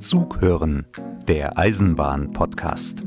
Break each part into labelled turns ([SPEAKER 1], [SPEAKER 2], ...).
[SPEAKER 1] Zug hören, der Eisenbahn-Podcast.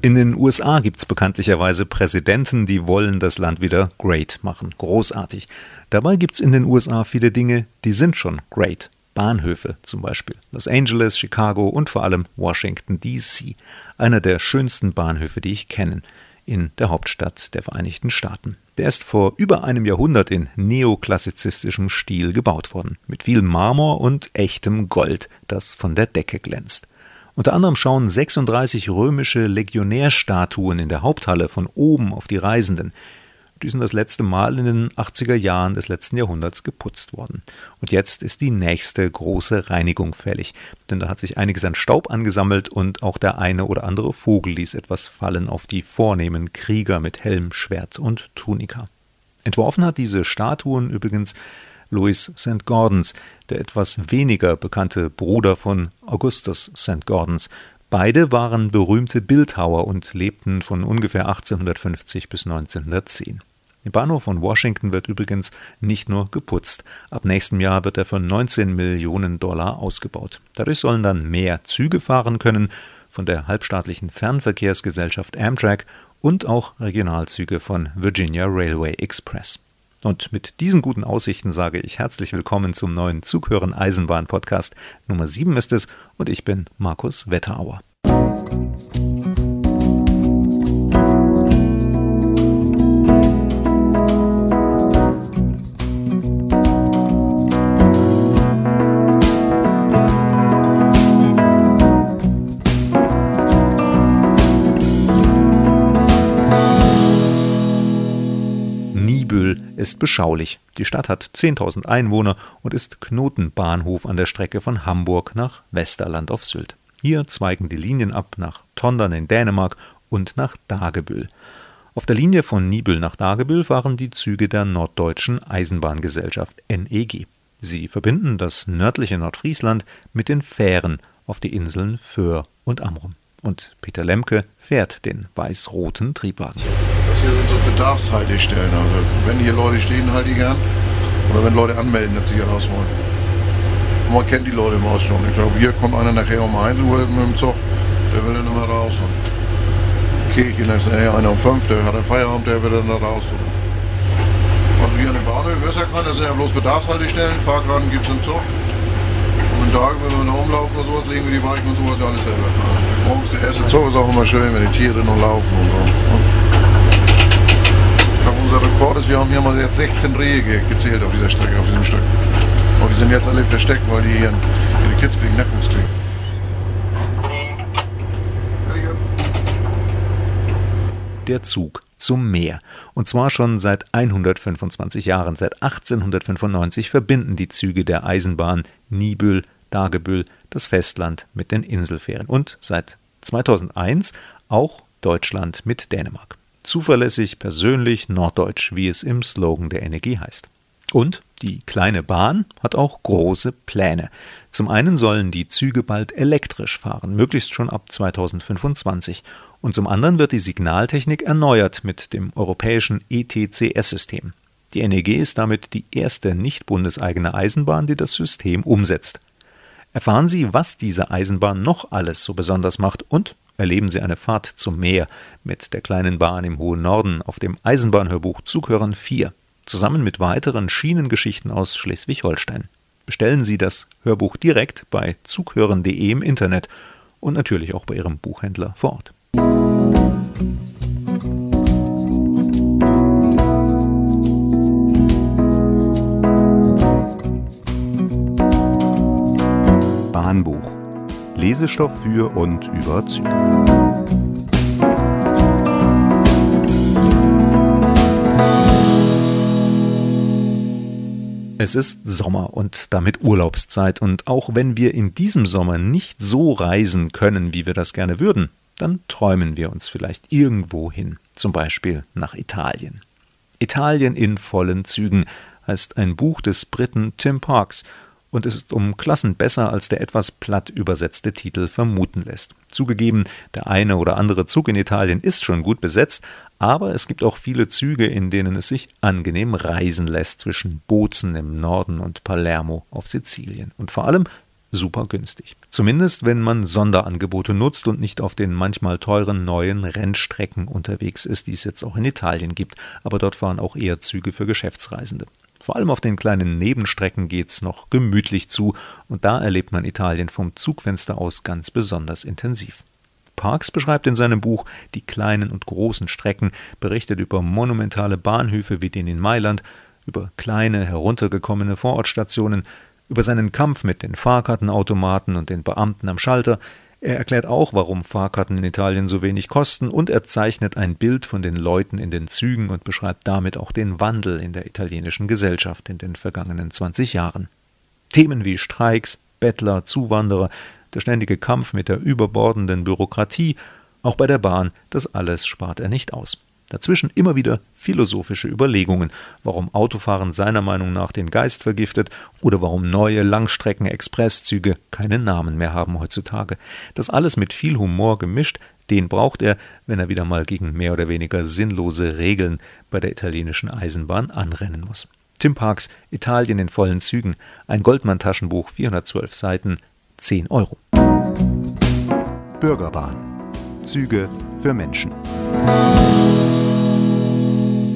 [SPEAKER 1] In den USA gibt es bekanntlicherweise Präsidenten, die wollen das Land wieder great machen, großartig. Dabei gibt es in den USA viele Dinge, die sind schon great. Bahnhöfe zum Beispiel. Los Angeles, Chicago und vor allem Washington, DC. Einer der schönsten Bahnhöfe, die ich kenne, in der Hauptstadt der Vereinigten Staaten. Der ist vor über einem Jahrhundert in neoklassizistischem Stil gebaut worden, mit viel Marmor und echtem Gold, das von der Decke glänzt. Unter anderem schauen 36 römische Legionärstatuen in der Haupthalle von oben auf die Reisenden. Die sind das letzte Mal in den 80er Jahren des letzten Jahrhunderts geputzt worden. Und jetzt ist die nächste große Reinigung fällig, denn da hat sich einiges an Staub angesammelt und auch der eine oder andere Vogel ließ etwas fallen auf die vornehmen Krieger mit Helm, Schwert und Tunika. Entworfen hat diese Statuen übrigens Louis St. Gordons, der etwas weniger bekannte Bruder von Augustus St. Gordons, Beide waren berühmte Bildhauer und lebten von ungefähr 1850 bis 1910. Der Bahnhof von Washington wird übrigens nicht nur geputzt. Ab nächstem Jahr wird er für 19 Millionen Dollar ausgebaut. Dadurch sollen dann mehr Züge fahren können von der halbstaatlichen Fernverkehrsgesellschaft Amtrak und auch Regionalzüge von Virginia Railway Express. Und mit diesen guten Aussichten sage ich herzlich willkommen zum neuen Zughören Eisenbahn Podcast. Nummer 7 ist es und ich bin Markus Wetterauer. ist beschaulich. Die Stadt hat 10.000 Einwohner und ist Knotenbahnhof an der Strecke von Hamburg nach Westerland auf Sylt. Hier zweigen die Linien ab nach Tondern in Dänemark und nach Dagebüll. Auf der Linie von Nibel nach Dagebüll fahren die Züge der Norddeutschen Eisenbahngesellschaft NEG. Sie verbinden das nördliche Nordfriesland mit den Fähren auf die Inseln Föhr und Amrum. Und Peter Lemke fährt den weiß-roten Triebwagen.
[SPEAKER 2] Hier sind so Bedarfshaltestellen. Also wenn hier Leute stehen, halte ich gern. Oder wenn Leute anmelden, dass sie hier raus wollen. Und man kennt die Leute im Haus schon. Ich glaube, hier kommt einer nachher um 1 Uhr mit dem Zug, der will dann immer raus. Und Kirche, da nachher einer um 5, der hat einen Feierabend, der will dann da raus. Also hier an den sagt man, das sind ja bloß Bedarfshaltestellen, Fahrkarten gibt es im Zug. Und Tagen, wenn wir noch umlaufen oder sowas, legen wir die Weichen und sowas ja alles selber. Morgens der erste Zug ist auch immer schön, wenn die Tiere noch laufen und so. Unser Rekord ist, wir haben hier mal jetzt 16 Rehe gezählt auf dieser Strecke, auf diesem Stück. Und die sind jetzt alle versteckt, weil die hier ihre Kids kriegen, Nachwuchs kriegen.
[SPEAKER 1] Der Zug zum Meer. Und zwar schon seit 125 Jahren. Seit 1895 verbinden die Züge der Eisenbahn Nibül, Dagebüll das Festland mit den Inselfähren und seit 2001 auch Deutschland mit Dänemark. Zuverlässig, persönlich, norddeutsch, wie es im Slogan der Energie heißt. Und die kleine Bahn hat auch große Pläne. Zum einen sollen die Züge bald elektrisch fahren, möglichst schon ab 2025. Und zum anderen wird die Signaltechnik erneuert mit dem europäischen ETCS-System. Die NEG ist damit die erste nicht bundeseigene Eisenbahn, die das System umsetzt. Erfahren Sie, was diese Eisenbahn noch alles so besonders macht und erleben Sie eine Fahrt zum Meer mit der kleinen Bahn im hohen Norden auf dem Eisenbahnhörbuch Zughörern 4, zusammen mit weiteren Schienengeschichten aus Schleswig-Holstein. Bestellen Sie das Hörbuch direkt bei zughören.de im Internet und natürlich auch bei Ihrem Buchhändler vor Ort. Bahnbuch. Lesestoff für und über Züge. Es ist Sommer und damit Urlaubszeit und auch wenn wir in diesem Sommer nicht so reisen können, wie wir das gerne würden, dann träumen wir uns vielleicht irgendwo hin, zum Beispiel nach Italien. Italien in vollen Zügen heißt ein Buch des Briten Tim Parks und es ist um Klassen besser, als der etwas platt übersetzte Titel vermuten lässt. Zugegeben, der eine oder andere Zug in Italien ist schon gut besetzt, aber es gibt auch viele Züge, in denen es sich angenehm reisen lässt zwischen Bozen im Norden und Palermo auf Sizilien. Und vor allem super günstig. Zumindest wenn man Sonderangebote nutzt und nicht auf den manchmal teuren neuen Rennstrecken unterwegs ist, die es jetzt auch in Italien gibt. Aber dort fahren auch eher Züge für Geschäftsreisende. Vor allem auf den kleinen Nebenstrecken geht's noch gemütlich zu und da erlebt man Italien vom Zugfenster aus ganz besonders intensiv. Parks beschreibt in seinem Buch die kleinen und großen Strecken, berichtet über monumentale Bahnhöfe wie den in Mailand, über kleine, heruntergekommene Vorortstationen, über seinen Kampf mit den Fahrkartenautomaten und den Beamten am Schalter, er erklärt auch, warum Fahrkarten in Italien so wenig kosten und er zeichnet ein Bild von den Leuten in den Zügen und beschreibt damit auch den Wandel in der italienischen Gesellschaft in den vergangenen 20 Jahren. Themen wie Streiks, Bettler, Zuwanderer, der ständige Kampf mit der überbordenden Bürokratie, auch bei der Bahn, das alles spart er nicht aus. Dazwischen immer wieder philosophische Überlegungen, warum Autofahren seiner Meinung nach den Geist vergiftet oder warum neue Langstrecken-Expresszüge keine Namen mehr haben heutzutage. Das alles mit viel Humor gemischt, den braucht er, wenn er wieder mal gegen mehr oder weniger sinnlose Regeln bei der italienischen Eisenbahn anrennen muss. Tim Parks, Italien in vollen Zügen, ein Goldmann-Taschenbuch, 412 Seiten, 10 Euro.
[SPEAKER 3] Bürgerbahn. Züge für Menschen.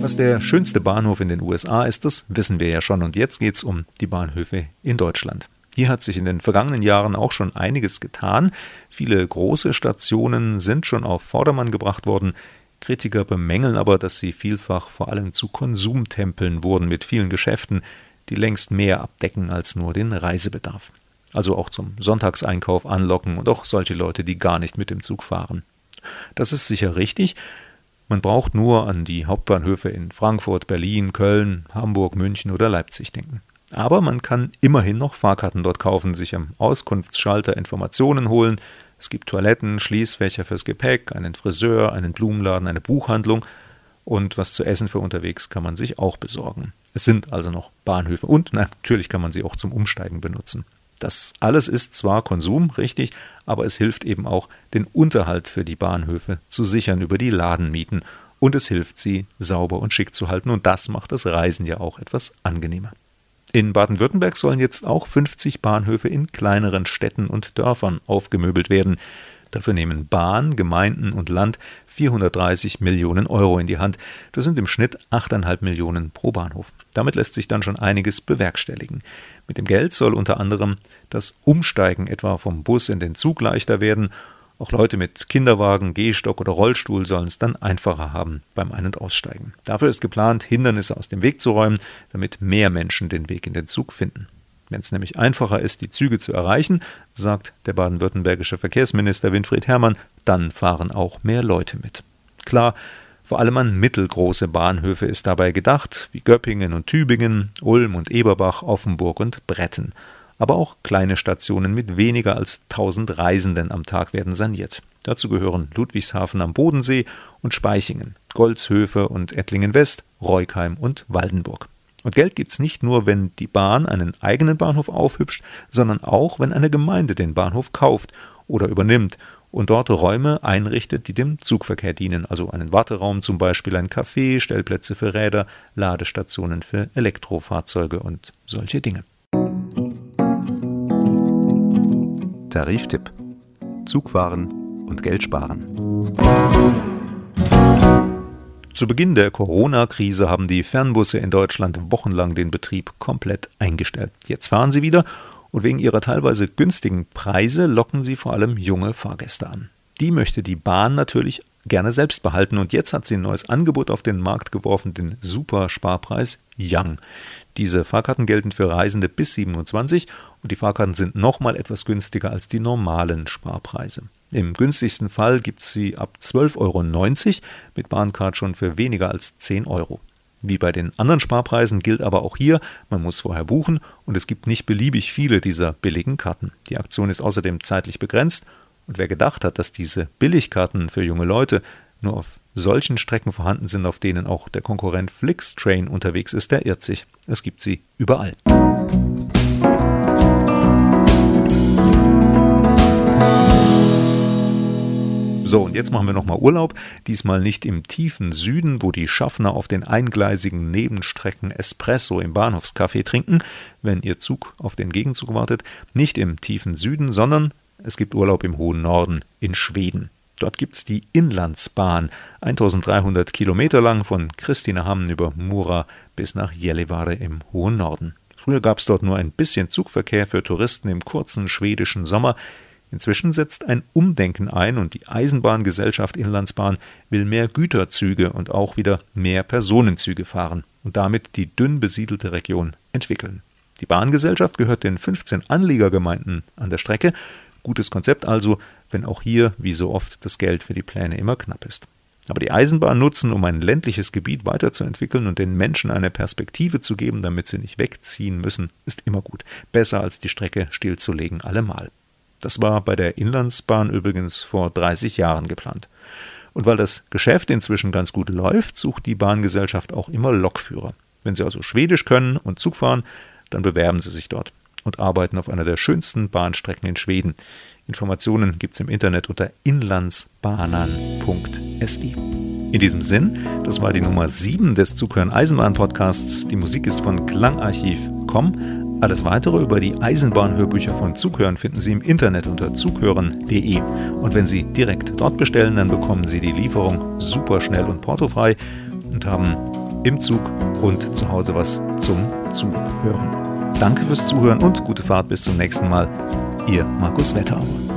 [SPEAKER 1] Was der schönste Bahnhof in den USA ist, das wissen wir ja schon. Und jetzt geht es um die Bahnhöfe in Deutschland. Hier hat sich in den vergangenen Jahren auch schon einiges getan. Viele große Stationen sind schon auf Vordermann gebracht worden. Kritiker bemängeln aber, dass sie vielfach vor allem zu Konsumtempeln wurden mit vielen Geschäften, die längst mehr abdecken als nur den Reisebedarf. Also auch zum Sonntagseinkauf anlocken und auch solche Leute, die gar nicht mit dem Zug fahren. Das ist sicher richtig, man braucht nur an die Hauptbahnhöfe in Frankfurt, Berlin, Köln, Hamburg, München oder Leipzig denken. Aber man kann immerhin noch Fahrkarten dort kaufen, sich am Auskunftsschalter Informationen holen. Es gibt Toiletten, Schließfächer fürs Gepäck, einen Friseur, einen Blumenladen, eine Buchhandlung und was zu essen für unterwegs kann man sich auch besorgen. Es sind also noch Bahnhöfe und natürlich kann man sie auch zum Umsteigen benutzen. Das alles ist zwar Konsum, richtig, aber es hilft eben auch, den Unterhalt für die Bahnhöfe zu sichern über die Ladenmieten und es hilft, sie sauber und schick zu halten und das macht das Reisen ja auch etwas angenehmer. In Baden-Württemberg sollen jetzt auch 50 Bahnhöfe in kleineren Städten und Dörfern aufgemöbelt werden. Dafür nehmen Bahn, Gemeinden und Land 430 Millionen Euro in die Hand. Das sind im Schnitt 8,5 Millionen pro Bahnhof. Damit lässt sich dann schon einiges bewerkstelligen. Mit dem Geld soll unter anderem das Umsteigen etwa vom Bus in den Zug leichter werden. Auch Leute mit Kinderwagen, Gehstock oder Rollstuhl sollen es dann einfacher haben beim Ein- und Aussteigen. Dafür ist geplant, Hindernisse aus dem Weg zu räumen, damit mehr Menschen den Weg in den Zug finden. Wenn es nämlich einfacher ist, die Züge zu erreichen, sagt der baden-württembergische Verkehrsminister Winfried Herrmann, dann fahren auch mehr Leute mit. Klar, vor allem an mittelgroße Bahnhöfe ist dabei gedacht, wie Göppingen und Tübingen, Ulm und Eberbach, Offenburg und Bretten. Aber auch kleine Stationen mit weniger als 1000 Reisenden am Tag werden saniert. Dazu gehören Ludwigshafen am Bodensee und Speichingen, Golzhöfe und Ettlingen West, Reukheim und Waldenburg. Und Geld gibt's nicht nur, wenn die Bahn einen eigenen Bahnhof aufhübscht, sondern auch, wenn eine Gemeinde den Bahnhof kauft oder übernimmt und dort Räume einrichtet, die dem Zugverkehr dienen, also einen Warteraum zum Beispiel, ein Café, Stellplätze für Räder, Ladestationen für Elektrofahrzeuge und solche Dinge.
[SPEAKER 3] Tariftipp: Zugfahren und Geld sparen.
[SPEAKER 1] Zu Beginn der Corona-Krise haben die Fernbusse in Deutschland wochenlang den Betrieb komplett eingestellt. Jetzt fahren sie wieder und wegen ihrer teilweise günstigen Preise locken sie vor allem junge Fahrgäste an. Die möchte die Bahn natürlich gerne selbst behalten und jetzt hat sie ein neues Angebot auf den Markt geworfen, den Super-Sparpreis Young. Diese Fahrkarten gelten für Reisende bis 27 und die Fahrkarten sind nochmal etwas günstiger als die normalen Sparpreise. Im günstigsten Fall gibt es sie ab 12,90 Euro, mit Bahncard schon für weniger als 10 Euro. Wie bei den anderen Sparpreisen gilt aber auch hier, man muss vorher buchen und es gibt nicht beliebig viele dieser billigen Karten. Die Aktion ist außerdem zeitlich begrenzt und wer gedacht hat, dass diese Billigkarten für junge Leute nur auf solchen Strecken vorhanden sind, auf denen auch der Konkurrent Flixtrain unterwegs ist, der irrt sich. Es gibt sie überall. So, und jetzt machen wir nochmal Urlaub. Diesmal nicht im tiefen Süden, wo die Schaffner auf den eingleisigen Nebenstrecken Espresso im Bahnhofscafé trinken, wenn ihr Zug auf den Gegenzug wartet. Nicht im tiefen Süden, sondern es gibt Urlaub im hohen Norden, in Schweden. Dort gibt es die Inlandsbahn, 1300 Kilometer lang von Kristinehamn über Mura bis nach Gällivare im hohen Norden. Früher gab es dort nur ein bisschen Zugverkehr für Touristen im kurzen schwedischen Sommer. Inzwischen setzt ein Umdenken ein und die Eisenbahngesellschaft Inlandsbahn will mehr Güterzüge und auch wieder mehr Personenzüge fahren und damit die dünn besiedelte Region entwickeln. Die Bahngesellschaft gehört den 15 Anliegergemeinden an der Strecke. Gutes Konzept also, wenn auch hier, wie so oft, das Geld für die Pläne immer knapp ist. Aber die Eisenbahn nutzen, um ein ländliches Gebiet weiterzuentwickeln und den Menschen eine Perspektive zu geben, damit sie nicht wegziehen müssen, ist immer gut. Besser als die Strecke stillzulegen allemal. Das war bei der Inlandsbahn übrigens vor 30 Jahren geplant. Und weil das Geschäft inzwischen ganz gut läuft, sucht die Bahngesellschaft auch immer Lokführer. Wenn Sie also Schwedisch können und Zug fahren, dann bewerben Sie sich dort und arbeiten auf einer der schönsten Bahnstrecken in Schweden. Informationen gibt es im Internet unter inlandsbanan.se. In diesem Sinn, das war die Nummer 7 des Zughören Eisenbahn Podcasts. Die Musik ist von Klangarchiv.com. Alles weitere über die Eisenbahnhörbücher von Zughören finden Sie im Internet unter zughören.de. Und wenn Sie direkt dort bestellen, dann bekommen Sie die Lieferung super schnell und portofrei und haben im Zug und zu Hause was zum Zuhören. Danke fürs Zuhören und gute Fahrt bis zum nächsten Mal. Ihr Markus Wetterauer.